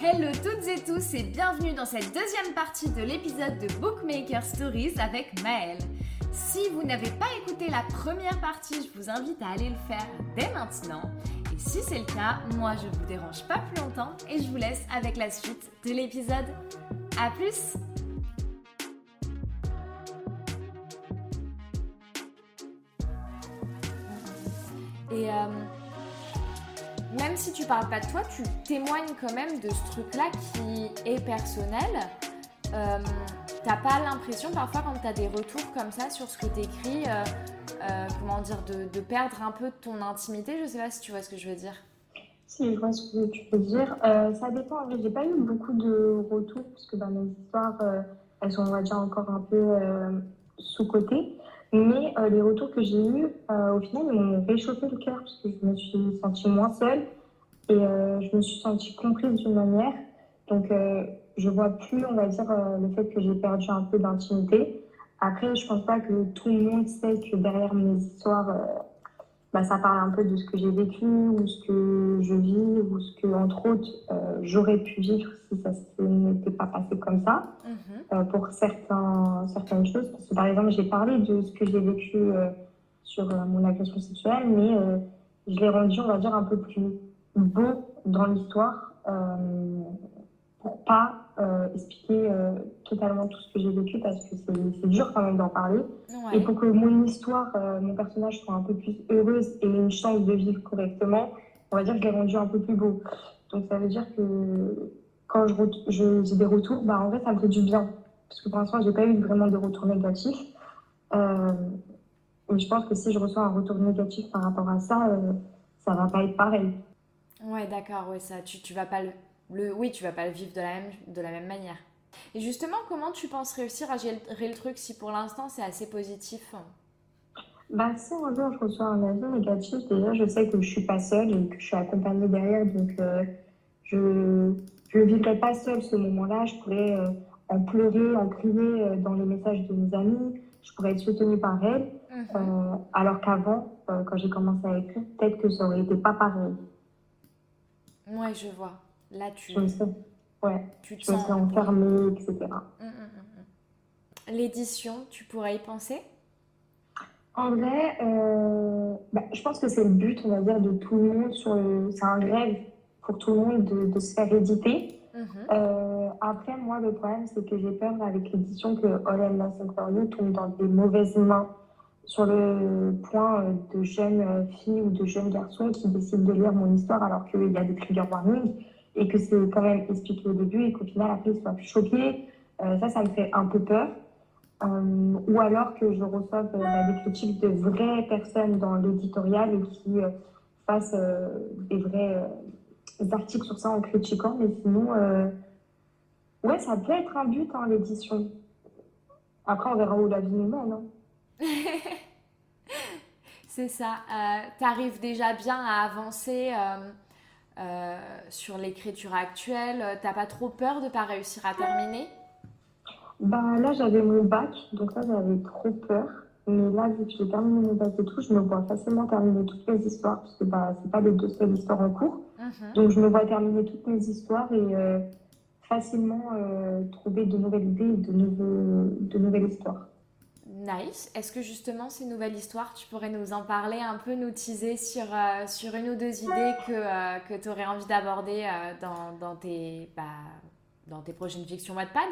Hello toutes et tous et bienvenue dans cette deuxième partie de l'épisode de Bookmaker Stories avec Maëlle. Si vous n'avez pas écouté la première partie, je vous invite à aller le faire dès maintenant. Et si c'est le cas, moi je vous dérange pas plus longtemps et je vous laisse avec la suite de l'épisode. A plus Et euh, même si tu parles pas de toi, tu témoignes quand même de ce truc-là qui est personnel. Euh, T'as pas l'impression parfois quand tu as des retours comme ça sur ce que tu écris, euh, euh, comment dire, de, perdre un peu de ton intimité? Je sais pas si tu vois ce que je veux dire. Si, je vois ce que tu peux dire. Euh, ça dépend. J'ai pas eu beaucoup de retours parce que bah, mes histoires, elles sont, on va dire, encore un peu sous-côté. Mais les retours que j'ai eus, au final, ils m'ont réchauffé le cœur parce que je me suis sentie moins seule et je me suis sentie comprise d'une manière. Donc, je vois plus, on va dire, euh, le fait que j'ai perdu un peu d'intimité. Après, je pense pas que tout le monde sait que derrière mes histoires, euh, bah, ça parle un peu de ce que j'ai vécu ou ce que je vis ou ce que, entre autres, euh, j'aurais pu vivre si ça n'était pas passé comme ça mhm. pour certains, certaines choses. Parce que, par exemple, j'ai parlé de ce que j'ai vécu sur mon agression sexuelle, mais je l'ai rendu, on va dire, un peu plus beau dans l'histoire pour pas euh, expliquer euh, totalement tout ce que j'ai vécu parce que c'est dur quand même d'en parler. Et pour que mon histoire, euh, mon personnage soit un peu plus heureuse et ait une chance de vivre correctement, on va dire que je l'ai rendu un peu plus beau. Donc ça veut dire que quand j'ai je, des retours, bah, en vrai ça me fait du bien. Parce que pour l'instant, j'ai pas eu vraiment de retour négatif. mais je pense que si je reçois un retour négatif par rapport à ça, ça va pas être pareil. Ouais, d'accord, ouais, ça, tu, tu vas pas le le, oui, tu vas pas le vivre de la, même, de la même manière. Et justement, comment tu penses réussir à gérer le truc si pour l'instant c'est assez positif? Bah, si un jour je reçois un avis négatif, déjà je sais que je suis pas seule et que je suis accompagnée derrière, donc euh, je ne vivrai pas seule ce moment-là. Je pourrais euh, en pleurer, en crier euh, dans les messages de mes amis, je pourrais être soutenue par elles, mhm. alors qu'avant, quand j'ai commencé à écrire, peut-être que ça aurait été pas pareil. Ouais, je vois. Là, tu. Ouais. Tu te sens enfermée, etc. Hum, hum, hum, L'édition, tu pourrais y penser? En vrai, euh, bah, je pense que c'est le but, on va dire, de tout le monde. Sur C'est un rêve pour tout le monde de, de se faire éditer. Euh, après, moi, le problème, c'est que j'ai peur avec l'édition que All and Nothing for You tombe dans des mauvaises mains sur le point euh, de jeunes filles ou de jeunes garçons qui décident de lire mon histoire alors qu'il y a des trigger warnings et que c'est quand même expliqué au début et qu'au final, après, ils soient choqués. Euh, ça, ça me fait un peu peur. Euh, ou alors que je reçoive euh, bah, des critiques de vraies personnes dans l'éditorial et qui fassent des vrais articles sur ça en critiquant. Mais sinon, ouais, ça peut être un but, hein, l'édition. Après, on verra où la vie nous mène. Hein. c'est ça. tu arrives déjà bien à avancer euh, sur l'écriture actuelle euh, T'as pas trop peur de pas réussir à terminer? Bah, Là, j'avais mon bac, donc là, j'avais trop peur. Mais là, vu que j'ai terminé mon bac et tout, je me vois facilement terminer toutes mes histoires, parce que bah, c'est pas les deux seules histoires en cours. Mhm. Donc, je me vois terminer toutes mes histoires et euh, facilement trouver de nouvelles idées et de, nouveaux, de nouvelles histoires. Nice. Est-ce que justement ces nouvelles histoires, tu pourrais nous en parler un peu, nous teaser sur, euh, sur une ou deux idées que, euh, que tu aurais envie d'aborder euh, dans, dans, tes, bah, dans tes prochaines fictions Wattpad?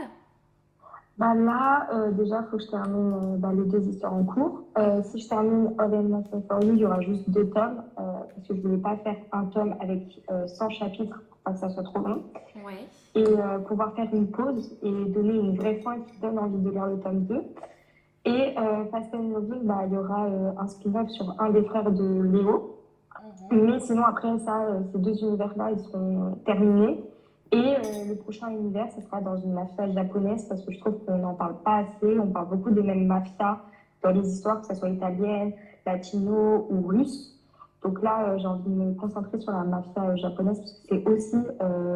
Bah Là, déjà, il faut que je termine bah, les deux histoires en cours. si je termine All for You, il y aura juste deux tomes, parce que je ne voulais pas faire un tome avec 100 chapitres pour pas que ça soit trop long. Et pouvoir faire une pause et donner une vraie fin qui donne envie de lire le tome 2. Et euh, Fast and Moving, bah, il y aura euh, un spin-off sur un des frères de Léo. Mhm. Mais sinon, après ça, euh, ces deux univers-là, ils seront terminés. Et le prochain univers, ce sera dans une mafia japonaise parce que je trouve qu'on n'en parle pas assez. On parle beaucoup des mêmes mafias dans les histoires, que ce soit italienne, latino ou russe. Donc là, j'ai envie de me concentrer sur la mafia japonaise parce que c'est aussi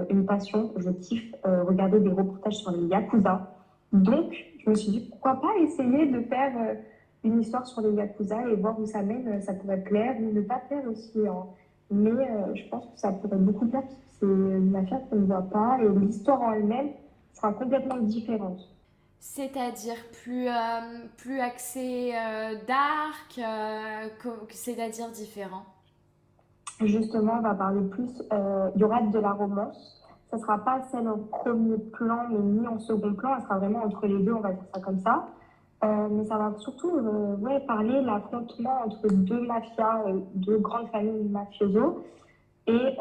une passion. Je kiffe regarder des reportages sur les yakuza. Donc, je me suis dit, pourquoi pas essayer de faire euh, une histoire sur les Yakuza et voir où ça mène. Ça pourrait plaire ou ne pas plaire aussi. Hein. Mais euh, je pense que ça pourrait beaucoup plaire parce que c'est une mafia qu'on ne voit pas et l'histoire en elle-même sera complètement différente. C'est-à-dire plus, euh, plus axé euh, dark, euh, c'est-à-dire différent? Justement, on va parler plus, il y aura de la romance. Ça ne sera pas celle en premier plan, mais ni en second plan. Elle sera vraiment entre les deux, on va dire ça comme ça. mais ça va surtout ouais, parler l'affrontement entre deux mafias, deux grandes familles mafioso, et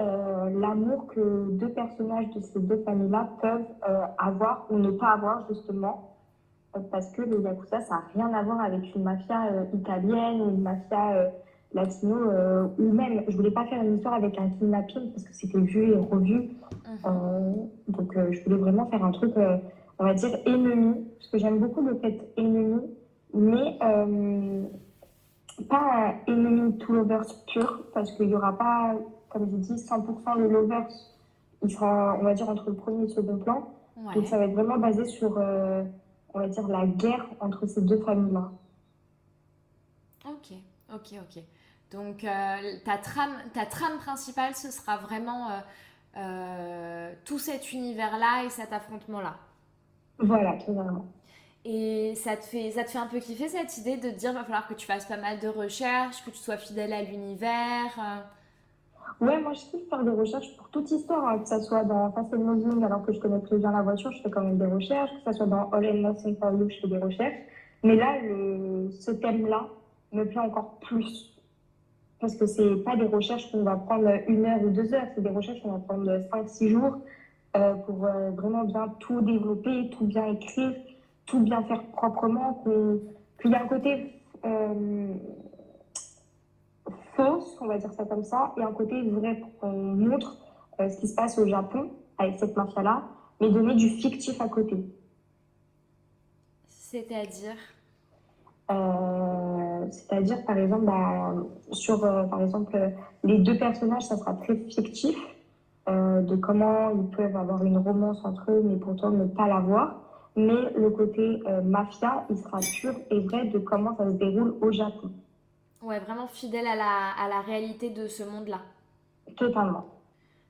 l'amour que deux personnages de ces deux familles-là peuvent avoir ou ne pas avoir justement parce que le Yakuza, ça n'a rien à voir avec une mafia euh, italienne ou une mafia euh, latino, euh, ou même, je voulais pas faire une histoire avec un kidnapping parce que c'était vu et revu. Mhm. donc, je voulais vraiment faire un truc, on va dire, ennemi, parce que j'aime beaucoup le fait ennemi, mais pas un ennemi to lovers pur, parce qu'il n'y aura pas, comme je dis, 100% de lovers. Il sera, on va dire, entre le premier et le second plan. Donc, ça va être vraiment basé sur on va dire, la guerre entre ces deux familles-là. Ok, ok, ok. Donc, euh, ta, trame, ta trame principale, ce sera vraiment euh, euh, tout cet univers-là et cet affrontement-là. Voilà, totalement. Et ça te, fait, ça te fait un peu kiffer cette idée de te dire qu'il va falloir que tu fasses pas mal de recherches, que tu sois fidèle à l'univers Ouais, moi je kiffe faire des recherches pour toute histoire, hein, que ce soit dans Fast and Moving, alors que je connais très bien la voiture, je fais quand même des recherches, que ce soit dans All and Nothing for You, je fais des recherches. Mais là, le, ce thème-là me plaît encore plus. Parce que c'est pas des recherches qu'on va prendre une heure ou deux heures, c'est des recherches qu'on va prendre cinq, six jours euh, pour euh, vraiment bien tout développer, tout bien écrire, tout bien faire proprement, qu'il y a un côté. Euh, on va dire ça comme ça, et un côté vrai pour qu'on montre ce qui se passe au Japon avec cette mafia-là, mais donner du fictif à côté. C'est-à-dire? C'est-à-dire, par exemple, bah, sur euh, par exemple, les deux personnages, ça sera très fictif de comment ils peuvent avoir une romance entre eux, mais pourtant ne pas l'avoir. Mais le côté mafia, il sera pur et vrai de comment ça se déroule au Japon. Ouais, vraiment fidèle à la, à la réalité de ce monde-là. Totalement.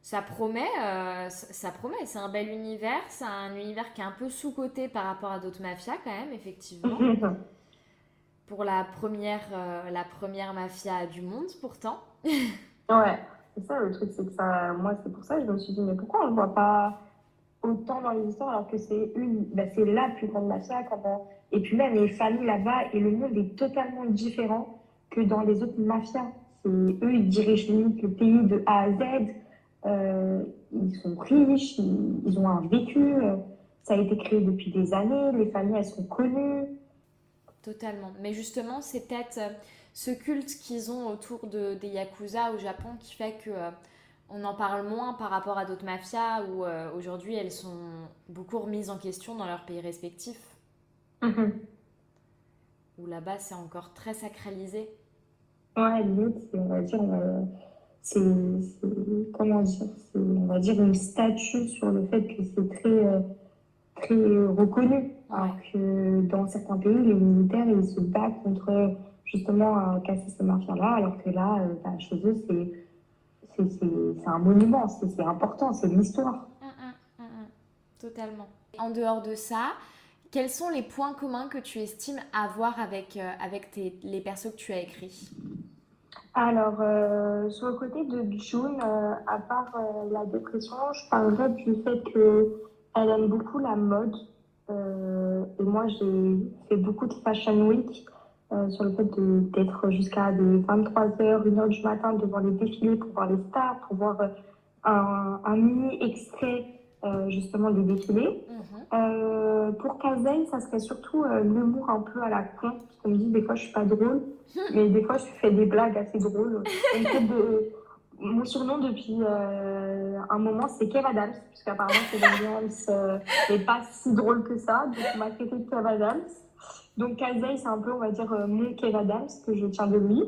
Ça promet, euh, ça promet. C'est un bel univers. C'est un univers qui est un peu sous-coté par rapport à d'autres mafias, quand même, effectivement. Pour la première, euh, la première mafia du monde, pourtant. ouais, c'est ça le truc. C'est que ça, moi, c'est pour ça que je me suis dit, mais pourquoi on ne voit pas autant dans les histoires alors que c'est une, bah, c'est la plus grande mafia. Quand Et puis même les familles là-bas et le monde est totalement différent que dans les autres mafias. Eux, ils dirigent le pays de A à Z. Euh, ils sont riches, ils, ont un vécu. Euh, ça a été créé depuis des années. Les familles, elles sont connues. Totalement. Mais justement, c'est peut-être euh, ce culte qu'ils ont autour de, des Yakuza au Japon qui fait que on en parle moins par rapport à d'autres mafias où aujourd'hui elles sont beaucoup remises en question dans leurs pays respectifs. Mm-hmm. Où là-bas c'est encore très sacralisé. Ouais, limite, on va dire, euh, c'est, comment dire, on va dire une statue sur le fait que c'est très, euh, très reconnu. Alors que dans certains pays, les militaires, ils se battent contre justement casser ces marchands-là, alors que là, euh, bah, chez eux, c'est, c'est, un monument, c'est, important, c'est l'histoire. Hum, hum, hum, Totalement. En dehors de ça, quels sont les points communs que tu estimes avoir avec, euh, avec tes, les persos que tu as écrits? Alors, euh, sur le côté de June, euh, à part la dépression, je parlerais du fait qu'elle aime beaucoup la mode. Et moi, j'ai fait beaucoup de Fashion Week sur le fait d'être jusqu'à 23h, 1h du matin devant les défilés pour voir les stars, pour voir un, un mini extrait justement des défilés. Mhm. Euh, pour Kazen, ça serait surtout euh, l'humour un peu à la con. Parce qu'on me dit, des fois, je suis pas drôle, mais des fois, je fais des blagues assez drôles. de... Mon surnom depuis euh, un moment, c'est Kev Adams, puisqu'apparemment, Kev Adams n'est pas si drôle que ça. Donc, on m'a traité de Kev Adams. Donc, Kazen, c'est un peu, on va dire, mon Kev Adams, que je tiens de lui.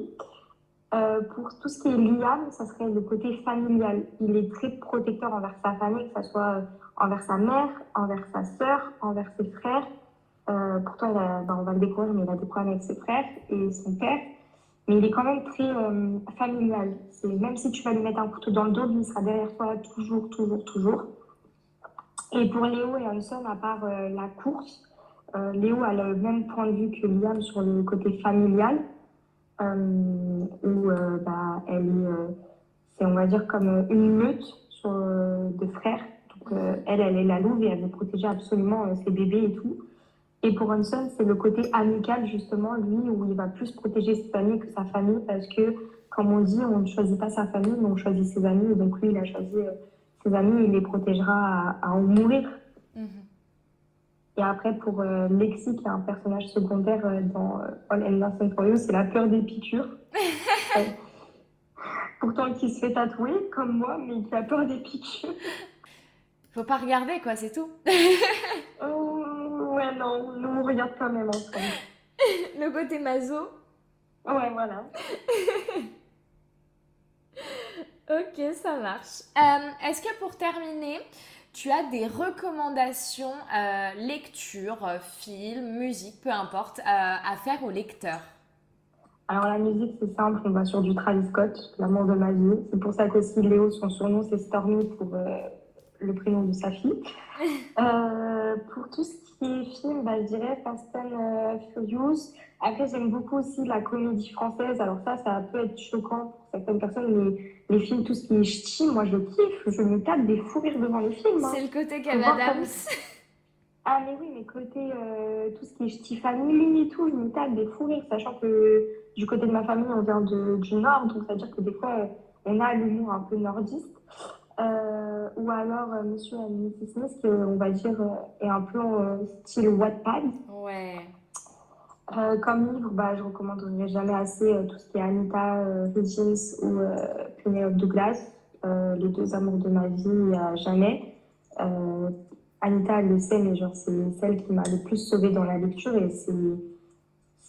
pour tout ce qui est Liam, ça serait le côté familial. Il est très protecteur envers sa famille, que ce soit envers sa mère, envers sa sœur, envers ses frères. Euh, pourtant, ben, on va le découvrir, mais il a des problèmes avec ses frères et son père. Mais il est quand même très familial. Même si tu vas lui mettre un couteau dans le dos, il sera derrière toi toujours, toujours, toujours. Et pour Léo et Hanson, à part la course, Léo a le même point de vue que Liam sur le côté familial, où bah, elle est, c'est on va dire comme une meute de frères euh, elle, elle est la louve et elle veut protéger absolument euh, ses bébés et tout. Et pour Hanson, c'est le côté amical, justement, lui, où il va plus protéger ses amis que sa famille, parce que, comme on dit, on ne choisit pas sa famille, mais on choisit ses amis. Et donc, lui, il a choisi euh, ses amis, il les protégera à, en mourir. Mhm. Et après, pour Lexi, qui est un personnage secondaire dans All and Nothing for You, c'est la peur des piqûres. Pourtant, qui se fait tatouer, comme moi, mais qui a peur des piqûres. Faut pas regarder, quoi, c'est tout. oh, ouais, non, nous on regarde quand même ensemble. Le côté mazo. Ouais, voilà. ok, ça marche. Euh, est-ce que pour terminer, tu as des recommandations, euh, lecture, film, musique, peu importe, euh, à faire aux lecteurs alors la musique c'est simple, on va sur du Travis Scott, l'amour de ma vie. C'est pour ça qu'aussi Léo, son surnom c'est Stormy pour le prénom de sa fille. Euh, pour tout ce qui est film, bah, je dirais Fast and euh, Furious. Après, j'aime beaucoup aussi la comédie française. Alors ça, ça peut être choquant pour certaines personnes, mais les films, tout ce qui est ch'ti, moi je kiffe. Je me tape des fous rires devant les films. Hein. C'est le côté Kev Adams. Ah mais oui, mais côté euh, tout ce qui est ch'ti family et tout, je me tape des fous rires, sachant que du côté de ma famille, on vient de, du Nord, donc ça veut dire que des fois, on a l'humour un peu nordiste. Euh, ou alors euh, Monsieur et Mrs Smith, qui on va dire euh, est un peu style Wattpad. Ouais. comme livre, bah, je recommanderais jamais assez tout ce qui est Anita Higgins ou Penelope Douglas, les deux amours de ma vie à jamais. Anita, elle le sait, mais genre c'est celle qui m'a le plus sauvée dans la lecture et c'est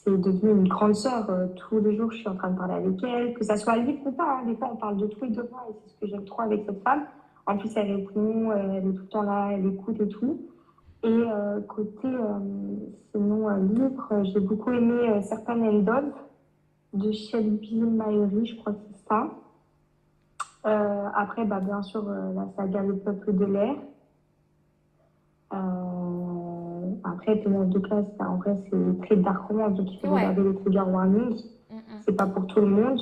c'est devenu une grande sœur. Euh, tous les jours, je suis en train de parler avec elle, que ça soit livre ou pas. Hein. Des fois, on parle de tout et de moi, et c'est ce que j'aime trop avec cette femme. En plus, elle répond, euh, elle est tout le temps là, elle écoute et tout. Et euh, côté, sinon, livre, j'ai beaucoup aimé Certain and de Shelby Mayuri, je crois que c'est ça. après, bah, bien sûr, la saga Le Peuple de l'air. Après, de classe, en vrai, c'est très dark romance, donc il faut regarder les trigger warnings. C'est pas pour tout le monde.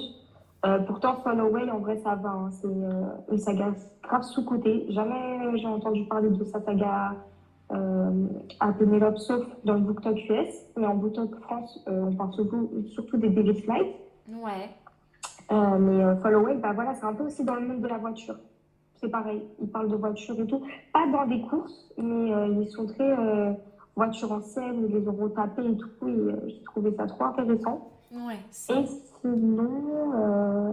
Euh, pourtant, Away, en vrai, ça va. Hein. C'est euh, une saga grave sous-côté. Jamais j'ai entendu parler de sa saga euh, à Penelope, sauf dans le BookTok US. Mais en BookTok France, euh, on parle surtout, surtout des David Flight. Ouais. mais Away, bah voilà, c'est un peu aussi dans le monde de la voiture. C'est pareil, ils parlent de voiture et tout. Pas dans des courses, mais ils sont très voitures en scène, les ont retapées et tout. Et euh, j'ai trouvé ça trop intéressant. Ouais, et sinon, euh,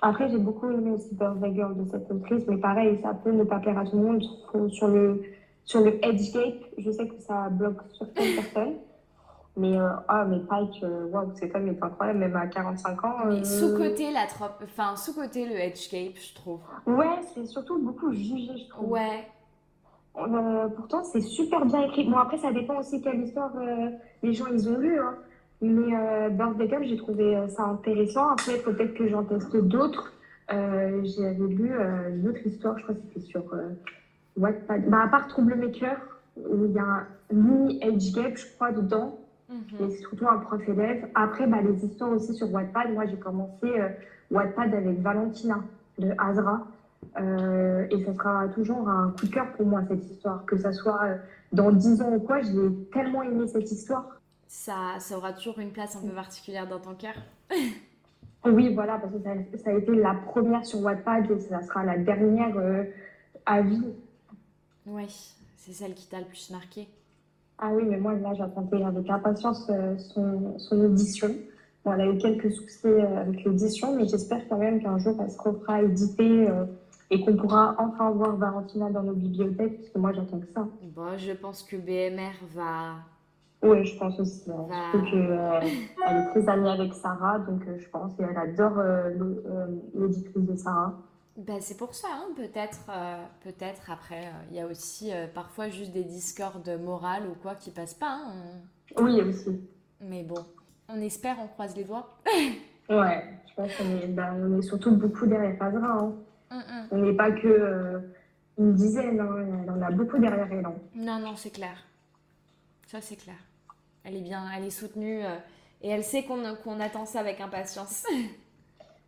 après, j'ai beaucoup aimé aussi Birthday Girl de cette autrice, mais pareil, ça peut ne pas plaire à tout le monde. Sur le, sur le Edge Gate, je sais que ça bloque certaines personnes. Mais, euh, ah, mais Pike, wow, c'est quand même incroyable, même à 45 ans. sous-côté, la trop... enfin, sous-côté le Edge Cape, je trouve. Ouais, c'est surtout beaucoup jugé, je trouve. Ouais, euh, pourtant, c'est super bien écrit. Bon, après, ça dépend aussi quelle histoire euh, les gens ils ont lu. Hein. Mais euh, Birthday Girl, j'ai trouvé euh, ça intéressant. Après, peut-être que j'en teste d'autres. J'avais lu une autre histoire, je crois que c'était sur Wattpad. Bah, à part Troublemaker, où il y a un mini age gap, je crois, dedans. Mhm. c'est surtout un prof élève. Après, bah, les histoires aussi sur Wattpad. Moi, j'ai commencé Wattpad avec Valentina de Azra. Euh, et ça sera toujours un coup de cœur pour moi, cette histoire. Que ça soit euh, dans 10 ans ou quoi, j'ai tellement aimé cette histoire. Ça, ça aura toujours une place un peu particulière dans ton cœur Oui, voilà, parce que ça, ça, a été la première sur Wattpad et ça sera la dernière euh, à vie. Oui, c'est celle qui t'a le plus marqué. Ah oui, mais moi, là, j'attendais avec impatience son, son édition. Bon, elle a eu quelques soucis avec l'édition, mais j'espère quand même qu'un jour, elle se refera éditer et qu'on pourra enfin voir Valentina dans nos bibliothèques, parce que moi j'attends que ça. Bon, je pense que BMR va. Oui, je pense aussi. Hein. Va... qu'elle euh, est très amie avec Sarah, donc euh, je pense, et elle adore euh, l'éditrice de Sarah. Ben, c'est pour ça, hein, peut-être. peut-être après, il y a aussi parfois juste des discordes morales ou quoi qui passent pas. Hein. Oui, aussi. Mais bon. On espère, on croise les doigts. ouais, je pense qu'on est, ben, on est surtout beaucoup derrière Azra. Hein. Mm, mm. On n'est pas que euh, une dizaine, hein. on a beaucoup derrière elle. Hein. Non, non, c'est clair. Ça, c'est clair. Elle est bien, elle est soutenue euh, et elle sait qu'on attend ça avec impatience.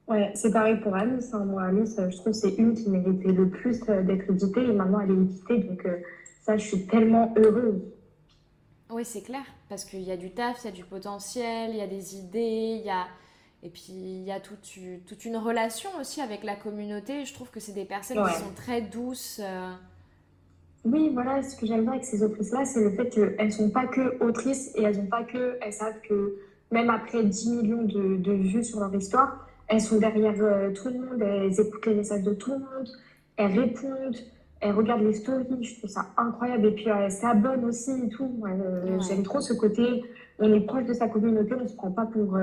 Ouais, c'est pareil pour Alice. Hein. Moi, Alice, je trouve que c'est une qui méritait le plus euh, d'être éditée et maintenant elle est éditée. Donc, ça, je suis tellement heureuse. Oui, c'est clair, parce qu'il y a du taf, il y a du potentiel, il y a des idées, il y a... Et puis, il y a toute, toute une relation aussi avec la communauté. Je trouve que c'est des personnes qui sont très douces. Euh. Oui, voilà, ce que j'aime bien avec ces autrices-là, c'est le fait qu'elles ne sont pas que autrices et elles n'ont pas que... Elles savent que même après 10 millions de, de vues sur leur histoire, elles sont derrière euh, tout le monde, elles écoutent les messages de tout le monde, elles répondent elle regarde les stories, je trouve ça incroyable. Et puis elle s'abonne aussi et tout. Euh, j'aime trop ce côté, on est proche de sa communauté, on ne se prend pas pour,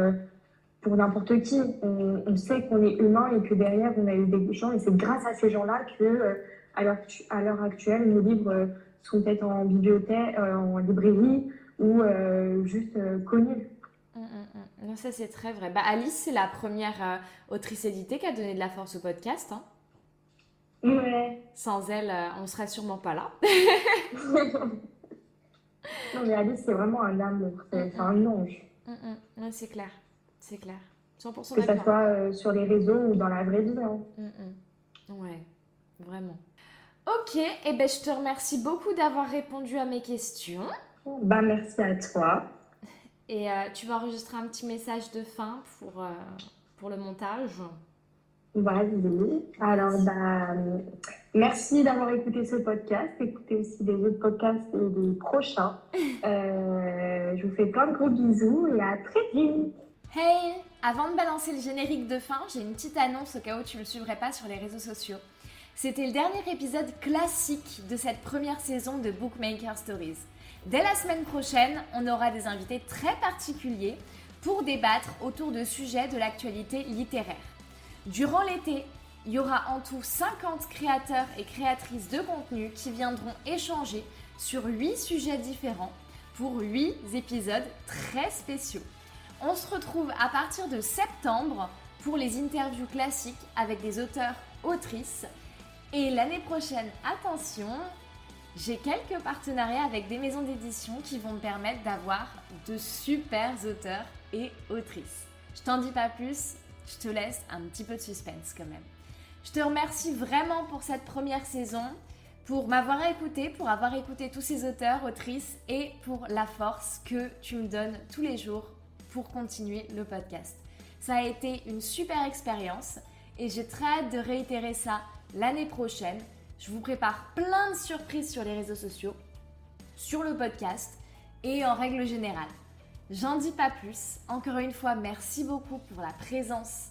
pour n'importe qui. On, sait qu'on est humain et que derrière on a eu des gens. Et c'est grâce à ces gens-là que, euh, à l'heure actuelle, nos livres sont peut-être en bibliothèque, en librairie ou juste connus. Hum, hum, hum. ça c'est très vrai. Bah, Alice, c'est la première autrice éditée qui a donné de la force au podcast. Hein. Sans elle, euh, on serait sûrement pas là. non, mais Alice, c'est vraiment un amour, c'est un ange. C'est clair, c'est clair. 100% que ce soit euh, sur les réseaux ou dans la vraie vie. Hein. Mm, ouais, vraiment. Ok, et eh ben, je te remercie beaucoup d'avoir répondu à mes questions. Bah, merci à toi. Et euh, tu vas enregistrer un petit message de fin pour, pour le montage. Vas-y. Alors, bah, merci d'avoir écouté ce podcast. Écoutez aussi les autres podcasts et les prochains. Euh, je vous fais plein de gros bisous et à très vite. Hey Avant de balancer le générique de fin, j'ai une petite annonce au cas où tu ne le suivrais pas sur les réseaux sociaux. C'était le dernier épisode classique de cette première saison de Bookmaker Stories. Dès la semaine prochaine, on aura des invités très particuliers pour débattre autour de sujets de l'actualité littéraire. Durant l'été, il y aura en tout 50 créateurs et créatrices de contenu qui viendront échanger sur 8 sujets différents pour 8 épisodes très spéciaux. On se retrouve à partir de septembre pour les interviews classiques avec des auteurs, autrices. Et l'année prochaine, attention, j'ai quelques partenariats avec des maisons d'édition qui vont me permettre d'avoir de super auteurs et autrices. Je t'en dis pas plus, je te laisse un petit peu de suspense quand même. Je te remercie vraiment pour cette première saison, pour m'avoir écouté, pour avoir écouté tous ces auteurs, autrices et pour la force que tu me donnes tous les jours pour continuer le podcast. Ça a été une super expérience et j'ai très hâte de réitérer ça l'année prochaine. Je vous prépare plein de surprises sur les réseaux sociaux, sur le podcast et en règle générale. J'en dis pas plus. Encore une fois, merci beaucoup pour la présence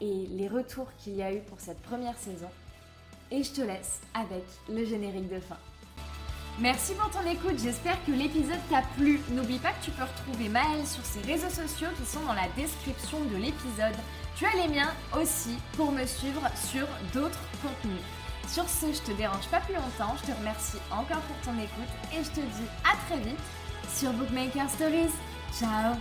et les retours qu'il y a eu pour cette première saison. Et je te laisse avec le générique de fin. Merci pour ton écoute, j'espère que l'épisode t'a plu. N'oublie pas que tu peux retrouver Maëlle sur ses réseaux sociaux qui sont dans la description de l'épisode. Tu as les miens aussi pour me suivre sur d'autres contenus. Sur ce, je te dérange pas plus longtemps, je te remercie encore pour ton écoute et je te dis à très vite sur Bookmaker Stories. Ciao